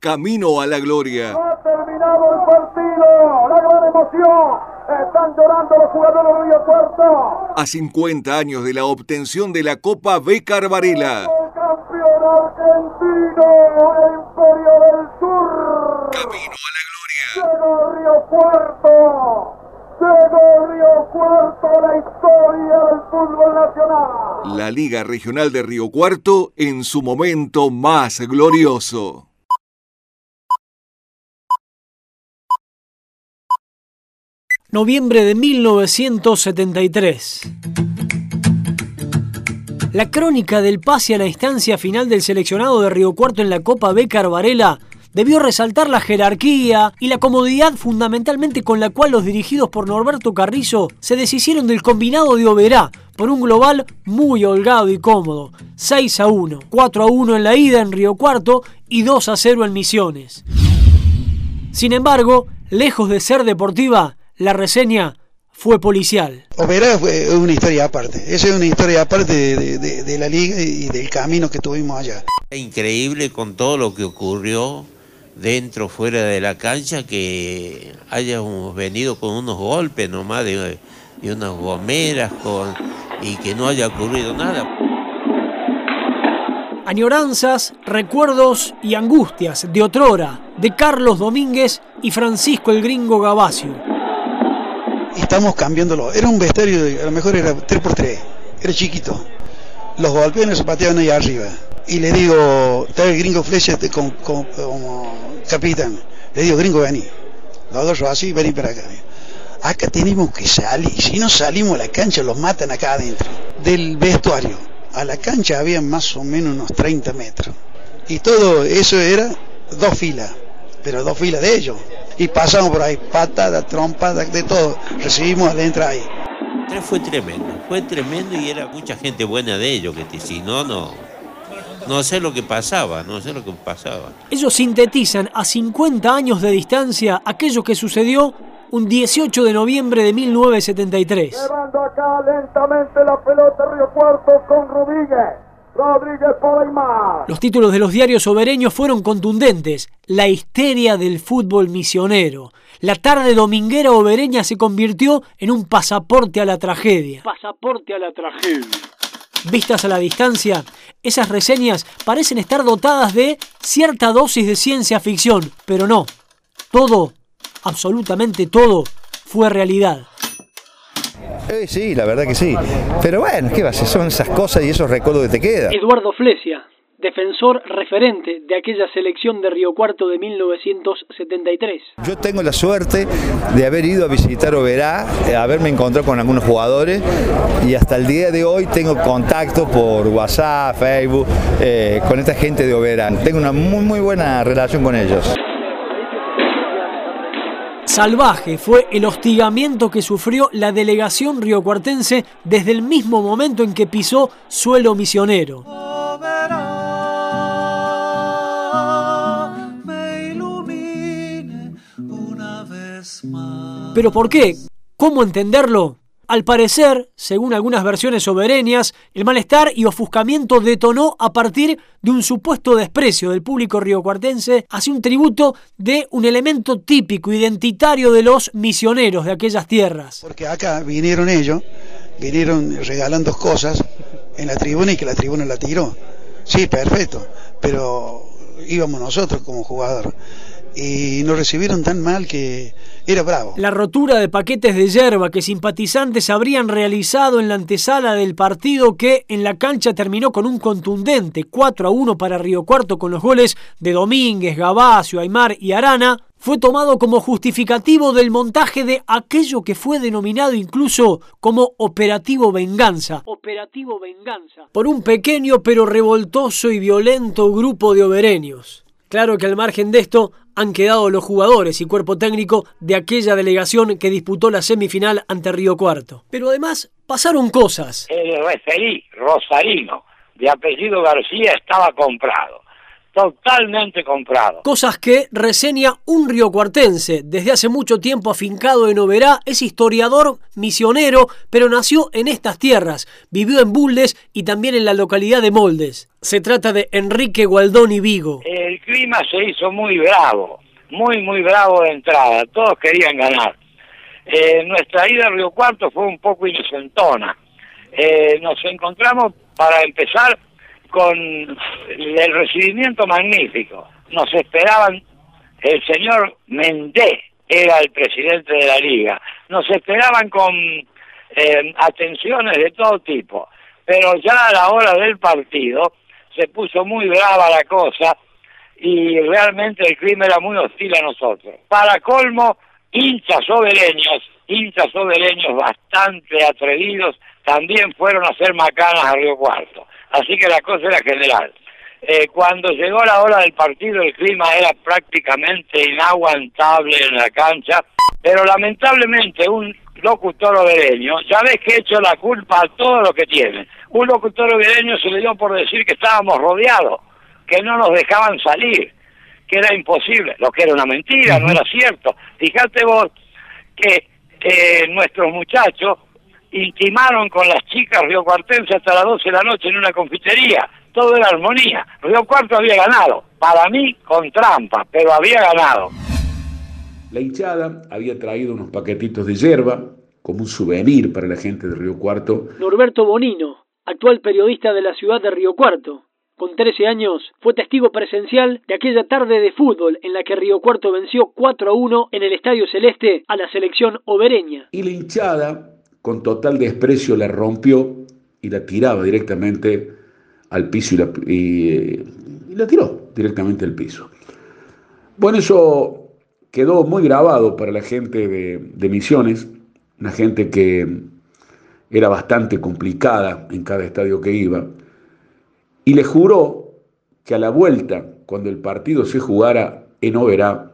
camino a la gloria. Ha terminado el partido, la gran emoción. Están llorando los jugadores de Río Cuarto. A 50 años de la obtención de la Copa Becar Varela. El campeón argentino, el Imperio del Sur. Camino a la gloria. Llegó Río Cuarto. Llegó Río Cuarto, la historia del fútbol nacional. La Liga Regional de Río Cuarto en su momento más glorioso. Noviembre de 1973. La crónica del pase a la instancia final del seleccionado de Río Cuarto en la Copa Becar Varela debió resaltar la jerarquía y la comodidad fundamentalmente con la cual los dirigidos por Norberto Carrizo se deshicieron del combinado de Oberá por un global muy holgado y cómodo, 6 a 1, 4 a 1 en la ida en Río Cuarto y 2 a 0 en Misiones. Sin embargo, lejos de ser deportiva, la reseña fue policial. Oberá fue una historia aparte, esa es una historia aparte de, de, de, la liga y del camino que tuvimos allá. Increíble con todo lo que ocurrió dentro, fuera de la cancha, que hayamos venido con unos golpes nomás de, de unas gomeras con, y que no haya ocurrido nada. Añoranzas, recuerdos y angustias de otrora, de Carlos Domínguez y Francisco el Gringo Gavacio estamos cambiándolo. Era un vestuario, a lo mejor era 3x3, era chiquito. Los golpeos se pateaban ahí arriba. Y le digo, está el gringo Flecha como, como, capitán. Le digo, gringo, vení. Los dos así, vení para acá. Acá tenemos que salir. Si no salimos a la cancha, los matan acá adentro. Del vestuario a la cancha había más o menos unos 30 metros. Y todo eso era dos filas, pero dos filas de ellos y pasamos por ahí, patadas, trompadas, de todo, recibimos adentro ahí. Fue tremendo, fue tremendo y era mucha gente buena de ellos, que si no, no, no sé lo que pasaba, no sé lo que pasaba. Ellos sintetizan a 50 años de distancia aquello que sucedió un 18 de noviembre de 1973. Llevando acá lentamente la pelota Río Cuarto con Rodríguez. Rodríguez Poleimar. Los títulos de los diarios sobereños fueron contundentes. La histeria del fútbol misionero. La tarde dominguera obereña se convirtió en un pasaporte a la tragedia. Pasaporte a la tragedia. Vistas a la distancia, esas reseñas parecen estar dotadas de cierta dosis de ciencia ficción, pero no. Todo, absolutamente todo, fue realidad. Eh, sí, la verdad que sí. Pero bueno, ¿qué va a ser? Son esas cosas y esos recuerdos que te quedan. Eduardo Flesia, defensor referente de aquella selección de Río Cuarto de 1973. Yo tengo la suerte de haber ido a visitar Oberá, eh, haberme encontrado con algunos jugadores y hasta el día de hoy tengo contacto por WhatsApp, Facebook, eh, con esta gente de Oberá. Tengo una muy, muy buena relación con ellos. Salvaje fue el hostigamiento que sufrió la delegación riocuartense desde el mismo momento en que pisó suelo misionero. ¿Pero por qué? ¿Cómo entenderlo? Al parecer, según algunas versiones sobereñas, el malestar y ofuscamiento detonó a partir de un supuesto desprecio del público riocuartense hacia un tributo de un elemento típico, identitario de los misioneros de aquellas tierras. Porque acá vinieron ellos, vinieron regalando cosas en la tribuna y que la tribuna la tiró. Sí, perfecto, pero íbamos nosotros como jugador y nos recibieron tan mal que era bravo. La rotura de paquetes de hierba que simpatizantes habrían realizado en la antesala del partido que en la cancha terminó con un contundente 4 a 1 para Río Cuarto con los goles de Domínguez, Gavacio, Aymar y Arana, fue tomado como justificativo del montaje de aquello que fue denominado incluso como Operativo Venganza. Operativo Venganza. Por un pequeño pero revoltoso y violento grupo de obereños. Claro que al margen de esto han quedado los jugadores y cuerpo técnico de aquella delegación que disputó la semifinal ante Río Cuarto. Pero además pasaron cosas. El referí Rosarino, de apellido García, estaba comprado. Totalmente comprado. Cosas que reseña un riocuartense, desde hace mucho tiempo afincado en Oberá, es historiador, misionero, pero nació en estas tierras, vivió en Buldes y también en la localidad de Moldes. Se trata de Enrique Gualdoni Vigo. El clima se hizo muy bravo, muy, muy bravo de entrada, todos querían ganar. Eh, nuestra ida a Río Cuarto fue un poco inocentona. Eh, nos encontramos, para empezar, con el recibimiento magnífico. Nos esperaban, el señor Mendé era el presidente de la liga, nos esperaban con eh, atenciones de todo tipo, pero ya a la hora del partido se puso muy brava la cosa y realmente el clima era muy hostil a nosotros. Para colmo, hinchas obeleños, hinchas obeleños bastante atrevidos, también fueron a hacer macanas a Río Cuarto. Así que la cosa era general. Eh, cuando llegó la hora del partido el clima era prácticamente inaguantable en la cancha, pero lamentablemente un locutor obereño, ya ves que he hecho la culpa a todo lo que tiene. Un locutor obereño se le dio por decir que estábamos rodeados, que no nos dejaban salir, que era imposible, lo que era una mentira, no era cierto. Fíjate vos que eh, nuestros muchachos intimaron con las chicas Río Cuartense hasta las 12 de la noche en una confitería. Todo era armonía. Río Cuarto había ganado. Para mí, con trampa, pero había ganado. La hinchada había traído unos paquetitos de hierba como un souvenir para la gente de Río Cuarto. Norberto Bonino, actual periodista de la ciudad de Río Cuarto. Con 13 años, fue testigo presencial de aquella tarde de fútbol en la que Río Cuarto venció 4 a 1 en el Estadio Celeste a la selección obereña. Y la hinchada con total desprecio la rompió y la tiraba directamente al piso y la, tiró directamente al piso. Bueno, eso quedó muy grabado para la gente de, de Misiones, una gente que era bastante complicada en cada estadio que iba, y le juró que a la vuelta, cuando el partido se jugara en Oberá,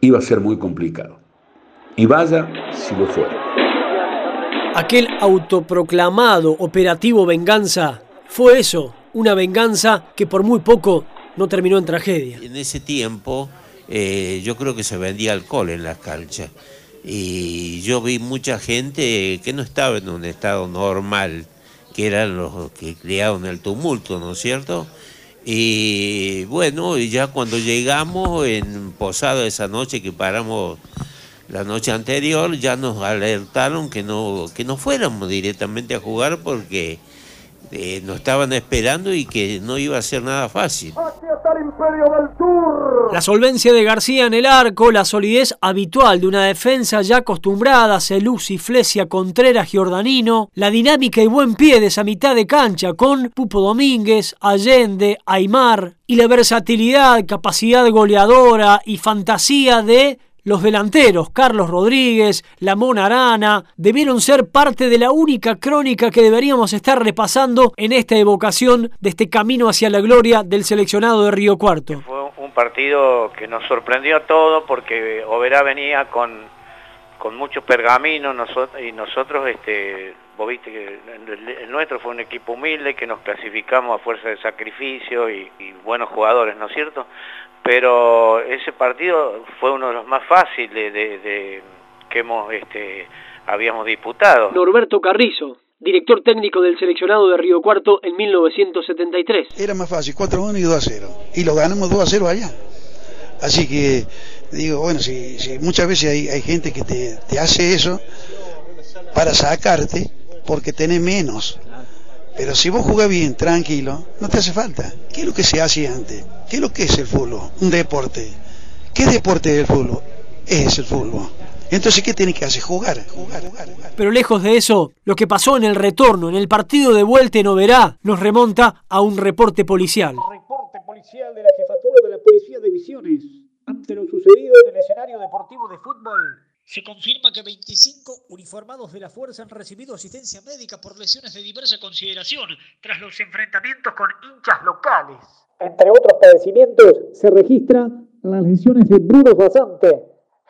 iba a ser muy complicado. Y vaya si lo fuera. Aquel autoproclamado operativo venganza fue eso, una venganza que por muy poco no terminó en tragedia. En ese tiempo eh, yo creo que se vendía alcohol en las canchas y yo vi mucha gente que no estaba en un estado normal, que eran los que crearon el tumulto, ¿no es cierto? Y bueno, ya cuando llegamos en Posada esa noche que paramos la noche anterior ya nos alertaron que no, que no fuéramos directamente a jugar porque eh, nos estaban esperando y que no iba a ser nada fácil. La solvencia de García en el arco, la solidez habitual de una defensa ya acostumbrada, y Flesia, Contreras, Giordanino, la dinámica y buen pie de esa mitad de cancha con Pupo Domínguez, Allende, Aymar y la versatilidad, capacidad goleadora y fantasía de los delanteros, Carlos Rodríguez, Lamón Arana, debieron ser parte de la única crónica que deberíamos estar repasando en esta evocación de este camino hacia la gloria del seleccionado de Río Cuarto. Fue un partido que nos sorprendió a todos porque Oberá venía con, con muchos pergaminos y nosotros, este, vos viste que el, nuestro fue un equipo humilde que nos clasificamos a fuerza de sacrificio y, y buenos jugadores, ¿no es cierto? pero ese partido fue uno de los más fáciles de, que hemos este, habíamos disputado. Norberto Carrizo, director técnico del seleccionado de Río Cuarto en 1973. Era más fácil, 4-1 y 2-0. Y lo ganamos 2-0 allá. Así que digo, bueno, si, muchas veces hay, hay gente que te, te, hace eso para sacarte porque tenés menos. Pero si vos jugás bien, tranquilo, no te hace falta. ¿Qué es lo que se hace antes? ¿Qué es lo que es el fútbol? Un deporte. ¿Qué deporte es el fútbol? Es el fútbol. Entonces, ¿qué tiene que hacer? Jugar, jugar, jugar, Pero lejos de eso, lo que pasó en el retorno, en el partido de vuelta en Oberá, nos remonta a un reporte policial. Reporte policial de la jefatura de la Policía de Visiones. Ante lo sucedido en el escenario deportivo de fútbol, se confirma que 25 uniformados de la fuerza han recibido asistencia médica por lesiones de diversa consideración tras los enfrentamientos con hinchas locales. Entre otros padecimientos se registran las lesiones de Bruno Basante,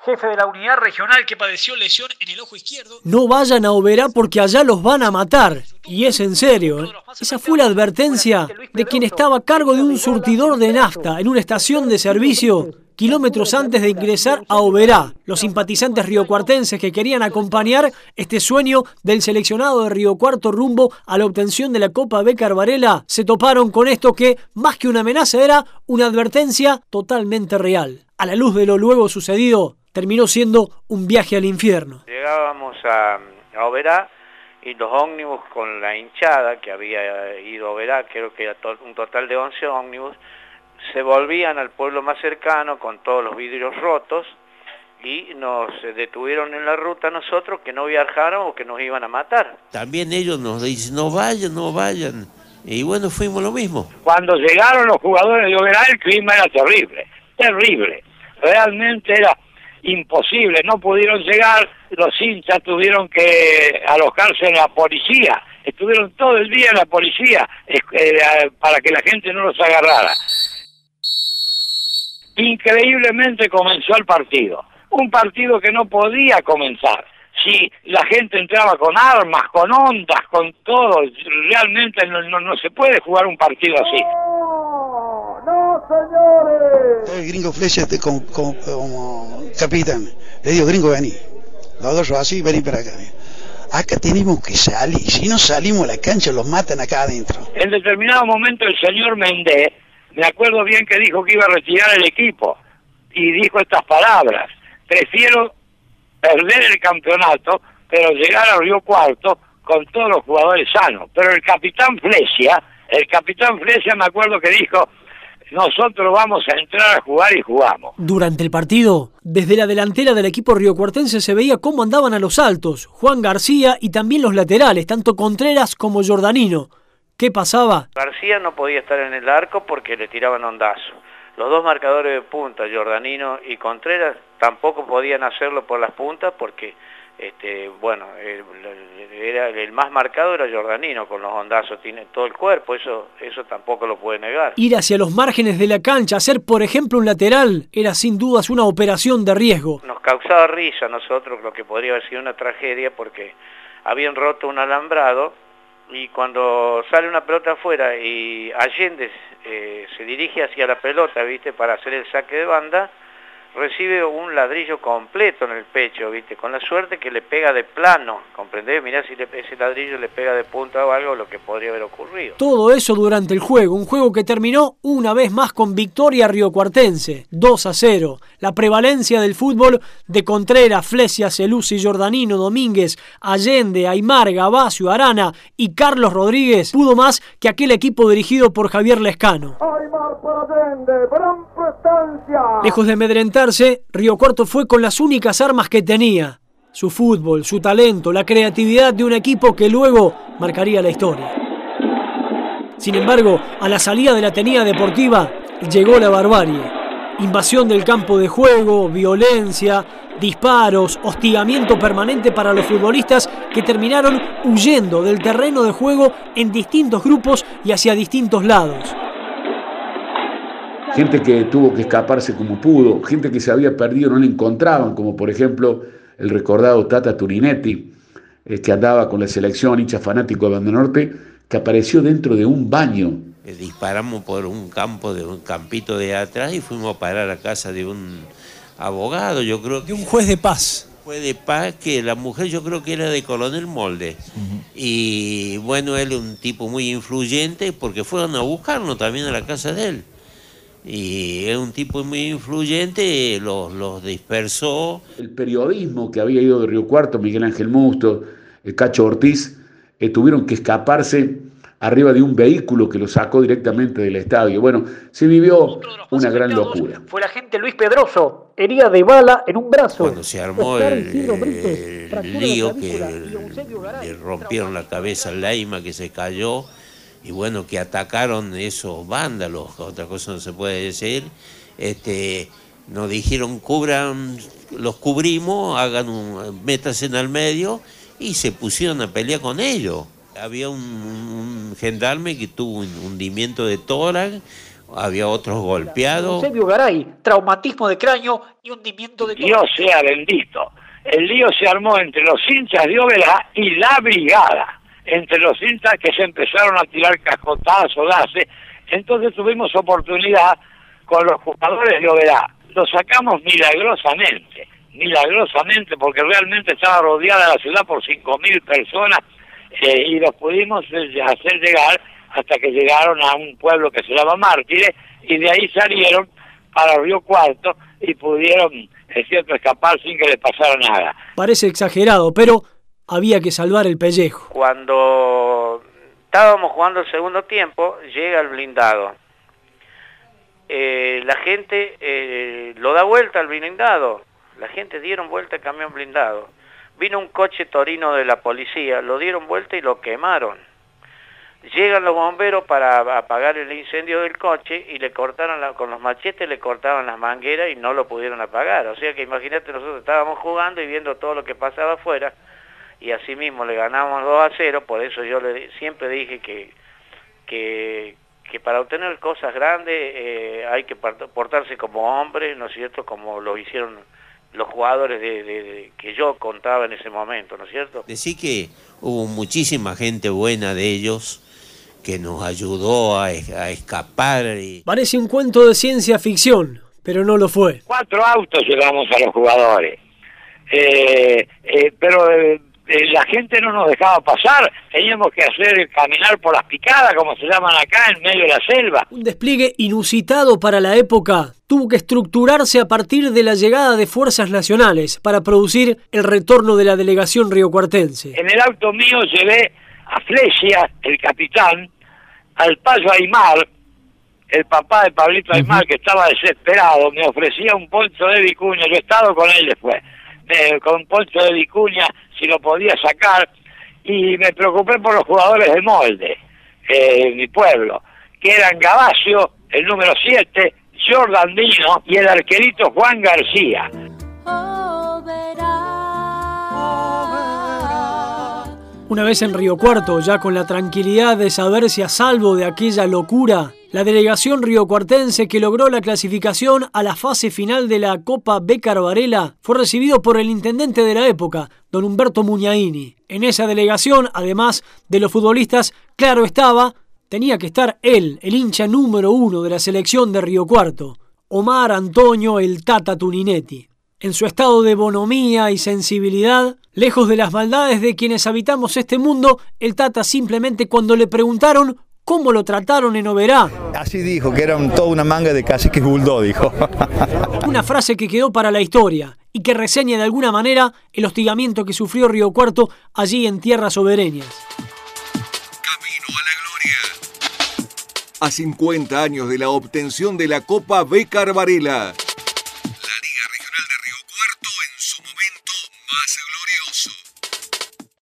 jefe de la unidad regional que padeció lesión en el ojo izquierdo. No vayan a Oberá porque allá los van a matar. Y es en serio. ¿eh? Esa fue la advertencia de quien estaba a cargo de un surtidor de nafta en una estación de servicio kilómetros antes de ingresar a Oberá. Los simpatizantes riocuartenses que querían acompañar este sueño del seleccionado de Río Cuarto rumbo a la obtención de la Copa Becar Varela se toparon con esto que, más que una amenaza, era una advertencia totalmente real. A la luz de lo luego sucedido, terminó siendo un viaje al infierno. Llegábamos a, a Oberá y los ómnibus con la hinchada que había ido a Oberá, creo que era un total de 11 ómnibus, se volvían al pueblo más cercano con todos los vidrios rotos y nos detuvieron en la ruta nosotros que no viajáramos o que nos iban a matar. También ellos nos dicen, no vayan, no vayan. Y bueno, fuimos lo mismo. Cuando llegaron los jugadores de Oberá el clima era terrible, terrible. Realmente era imposible, no pudieron llegar, los hinchas tuvieron que alojarse en la policía, estuvieron todo el día en la policía eh, para que la gente no los agarrara. Increíblemente comenzó el partido, un partido que no podía comenzar. Si la gente entraba con armas, con ondas, con todo, realmente no, no, no se puede jugar un partido así. ¡No, señores! El gringo Flecha como, como, como capitán. Le digo, gringo, vení. Los dos así, vení para acá. Acá tenemos que salir. Si no salimos a la cancha, los matan acá adentro. En determinado momento el señor Méndez, me acuerdo bien que dijo que iba a retirar el equipo. Y dijo estas palabras. Prefiero perder el campeonato, pero llegar a Río Cuarto con todos los jugadores sanos. Pero el capitán Flesia, el capitán Flesia me acuerdo que dijo, nosotros vamos a entrar a jugar y jugamos. Durante el partido, desde la delantera del equipo riocuartense se veía cómo andaban a los altos, Juan García y también los laterales, tanto Contreras como Jordanino. ¿Qué pasaba? García no podía estar en el arco porque le tiraban ondazo. Los dos marcadores de punta, Jordanino y Contreras, tampoco podían hacerlo por las puntas porque este, bueno, el, era, el más marcado era Jordanino, con los hondazos, tiene todo el cuerpo, eso, eso tampoco lo puede negar. Ir hacia los márgenes de la cancha, hacer por ejemplo un lateral, era sin dudas una operación de riesgo. Nos causaba risa a nosotros lo que podría haber sido una tragedia porque habían roto un alambrado y cuando sale una pelota afuera y Allende eh, se dirige hacia la pelota, ¿viste? Para hacer el saque de banda, recibe un ladrillo completo en el pecho, ¿viste? Con la suerte que le pega de plano, ¿comprendés? Mirá si le, ese ladrillo le pega de punta o algo, lo que podría haber ocurrido. Todo eso durante el juego, un juego que terminó una vez más con victoria riocuartense, 2 a 0. La prevalencia del fútbol de Contreras, Flesia, Celusi, Jordanino, Domínguez, Allende, Aymar, Gabasio, Arana y Carlos Rodríguez pudo más que aquel equipo dirigido por Javier Lescano. Aymar por Allende, gran prestancia. Lejos de Río Cuarto fue con las únicas armas que tenía. Su fútbol, su talento, la creatividad de un equipo que luego marcaría la historia. Sin embargo, a la salida de la tenida deportiva llegó la barbarie. Invasión del campo de juego, violencia, disparos, hostigamiento permanente para los futbolistas que terminaron huyendo del terreno de juego en distintos grupos y hacia distintos lados gente que tuvo que escaparse como pudo, gente que se había perdido, no la encontraban, como por ejemplo el recordado Tata Turinetti, eh, que andaba con la selección hincha fanático de Banda Norte, que apareció dentro de un baño. Eh, disparamos por un campo, de un campito de atrás y fuimos a parar a casa de un abogado, yo creo. De un juez de paz. Juez de paz que la mujer yo creo que era de Coronel Molde. Y bueno, él un tipo muy influyente porque fueron a buscarnos también a la casa de él y es un tipo muy influyente, los, los dispersó. El periodismo que había ido de Río Cuarto, Miguel Ángel Musto, el Cacho Ortiz, eh, tuvieron que escaparse arriba de un vehículo que lo sacó directamente del estadio. Bueno, se vivió una gran locura. Fue el agente Luis Pedroso, herida de bala en un brazo. Cuando se armó el, el lío que le rompieron la cabeza al Leima que se cayó y bueno, que atacaron esos vándalos, otra cosa no se puede decir, este, nos dijeron cubran, los cubrimos, hagan un, métanse en el medio y se pusieron a pelear con ellos. Había un, un gendarme que tuvo un hundimiento de tórax, había otros golpeados. Eusebio Garay, traumatismo de cráneo y hundimiento de Dios sea bendito. El lío se armó entre los hinchas de Oberá y la brigada. Entre los hinchas que se empezaron a tirar cascotazos, gases. Entonces tuvimos oportunidad con los jugadores de Oberá. Lo sacamos milagrosamente, milagrosamente, porque realmente estaba rodeada la ciudad por 5.000 personas eh, y los pudimos eh, hacer llegar hasta que llegaron a un pueblo que se llama Mártires y de ahí salieron para Río Cuarto y pudieron, es cierto, escapar sin que les pasara nada. Parece exagerado, pero había que salvar el pellejo. Cuando estábamos jugando el segundo tiempo, llega el blindado. Eh, la gente eh, lo da vuelta al blindado. La gente dieron vuelta al camión blindado. Vino un coche torino de la policía, lo dieron vuelta y lo quemaron. Llegan los bomberos para apagar el incendio del coche y le cortaron con los machetes le cortaban las mangueras y no lo pudieron apagar. O sea que imagínate, nosotros estábamos jugando y viendo todo lo que pasaba afuera y así mismo le ganamos 2 a 0, por eso yo le, siempre dije que, que, que para obtener cosas grandes eh, hay que portarse como hombres, ¿no es cierto?, como lo hicieron los jugadores de, que yo contaba en ese momento, ¿no es cierto? Decir que hubo muchísima gente buena de ellos que nos ayudó a, escapar. Y... Parece un cuento de ciencia ficción, pero no lo fue. Cuatro autos llevamos a los jugadores, eh, eh, pero eh, la gente no nos dejaba pasar, teníamos que hacer caminar por las picadas, como se llaman acá, en medio de la selva. Un despliegue inusitado para la época tuvo que estructurarse a partir de la llegada de fuerzas nacionales para producir el retorno de la delegación riocuartense. En el auto mío llevé a Flesia, el capitán, al payo Aymar, el papá de Pablito Aymar, que estaba desesperado, me ofrecía un poncho de vicuña, yo he estado con él después, con un poncho de vicuña, si lo podía sacar, y me preocupé por los jugadores de molde, eh, mi pueblo, que eran Gabasio, el número 7, Jordan Dino y el arquerito Juan García. Una vez en Río Cuarto, ya con la tranquilidad de saberse a salvo de aquella locura, la delegación riocuartense que logró la clasificación a la fase final de la Copa Becar Varela fue recibido por el intendente de la época, don Humberto Muñaini. En esa delegación, además de los futbolistas, claro estaba, tenía que estar él, el hincha número uno de la selección de Río Cuarto, Omar Antonio el Tata Tuninetti. En su estado de bonomía y sensibilidad, lejos de las maldades de quienes habitamos este mundo, el Tata simplemente cuando le preguntaron cómo lo trataron en Oberá. Así dijo, que era toda una manga de caciques bulldog, dijo. una frase que quedó para la historia y que reseña de alguna manera el hostigamiento que sufrió Río Cuarto allí en tierras sobereñas. Camino a la gloria. A 50 años de la obtención de la Copa B. Carvarela. La Liga Regional de Río Cuarto en su momento más